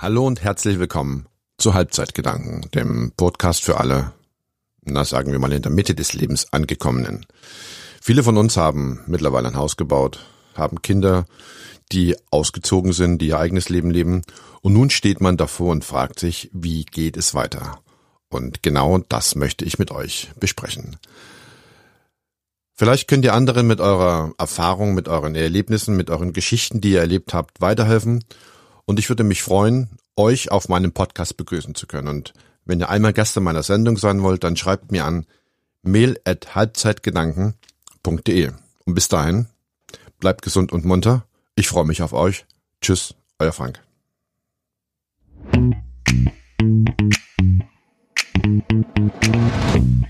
Hallo und herzlich willkommen zu Halbzeitgedanken, dem Podcast für alle, na sagen wir mal in der Mitte des Lebens angekommenen. Viele von uns haben mittlerweile ein Haus gebaut, haben Kinder, die ausgezogen sind, die ihr eigenes Leben leben und nun steht man davor und fragt sich, wie geht es weiter? Und genau das möchte ich mit euch besprechen. Vielleicht könnt ihr anderen mit eurer Erfahrung, mit euren Erlebnissen, mit euren Geschichten, die ihr erlebt habt, weiterhelfen. Und ich würde mich freuen, euch auf meinem Podcast begrüßen zu können. Und wenn ihr einmal Gäste meiner Sendung sein wollt, dann schreibt mir an mail.halbzeitgedanken.de. Und bis dahin, bleibt gesund und munter. Ich freue mich auf euch. Tschüss, euer Frank. Thank you.